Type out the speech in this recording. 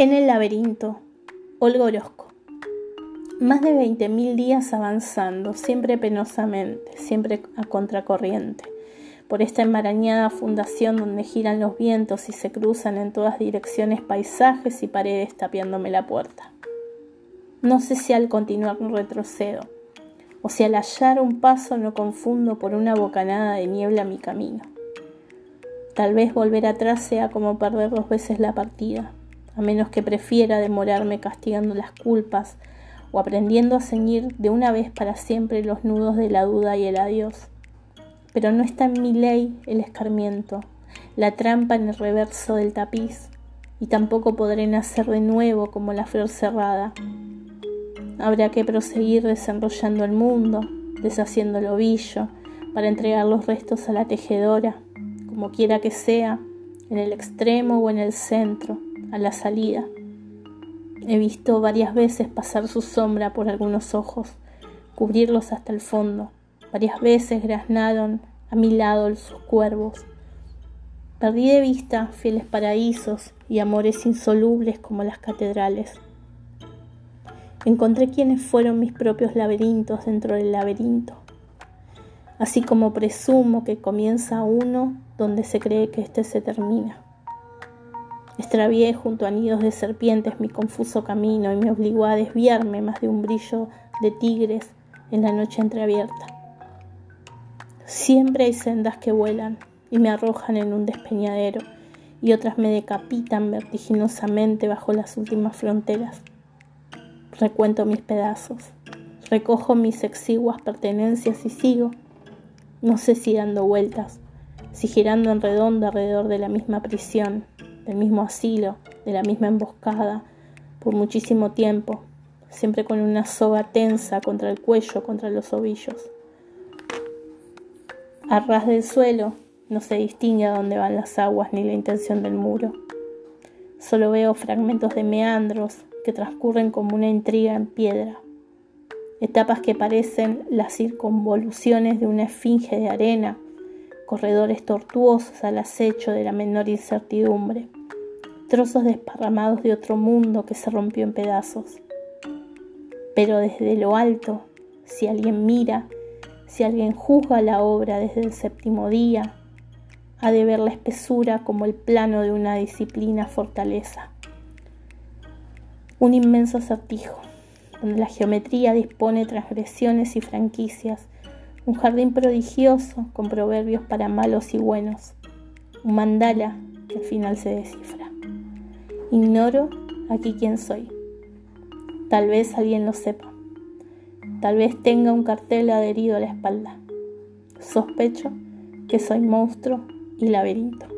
En el laberinto, Olga Orozco. Más de 20.000 días avanzando, siempre penosamente, siempre a contracorriente, por esta enmarañada fundación donde giran los vientos y se cruzan en todas direcciones paisajes y paredes tapiándome la puerta. No sé si al continuar retrocedo, o si al hallar un paso no confundo por una bocanada de niebla mi camino. Tal vez volver atrás sea como perder dos veces la partida a menos que prefiera demorarme castigando las culpas o aprendiendo a ceñir de una vez para siempre los nudos de la duda y el adiós. Pero no está en mi ley el escarmiento, la trampa en el reverso del tapiz, y tampoco podré nacer de nuevo como la flor cerrada. Habrá que proseguir desenrollando el mundo, deshaciendo el ovillo, para entregar los restos a la tejedora, como quiera que sea, en el extremo o en el centro a la salida. He visto varias veces pasar su sombra por algunos ojos, cubrirlos hasta el fondo. Varias veces graznaron a mi lado sus cuervos. Perdí de vista fieles paraísos y amores insolubles como las catedrales. Encontré quienes fueron mis propios laberintos dentro del laberinto, así como presumo que comienza uno donde se cree que éste se termina. Extravié junto a nidos de serpientes mi confuso camino y me obligó a desviarme más de un brillo de tigres en la noche entreabierta. Siempre hay sendas que vuelan y me arrojan en un despeñadero y otras me decapitan vertiginosamente bajo las últimas fronteras. Recuento mis pedazos, recojo mis exiguas pertenencias y sigo, no sé si dando vueltas, si girando en redondo alrededor de la misma prisión, del mismo asilo, de la misma emboscada, por muchísimo tiempo, siempre con una soga tensa contra el cuello, contra los ovillos. A ras del suelo no se distingue a dónde van las aguas ni la intención del muro. Solo veo fragmentos de meandros que transcurren como una intriga en piedra, etapas que parecen las circunvoluciones de una esfinge de arena, corredores tortuosos al acecho de la menor incertidumbre trozos desparramados de otro mundo que se rompió en pedazos. Pero desde lo alto, si alguien mira, si alguien juzga la obra desde el séptimo día, ha de ver la espesura como el plano de una disciplina fortaleza. Un inmenso acertijo, donde la geometría dispone transgresiones y franquicias, un jardín prodigioso con proverbios para malos y buenos, un mandala que al final se descifra. Ignoro aquí quién soy. Tal vez alguien lo sepa. Tal vez tenga un cartel adherido a la espalda. Sospecho que soy monstruo y laberinto.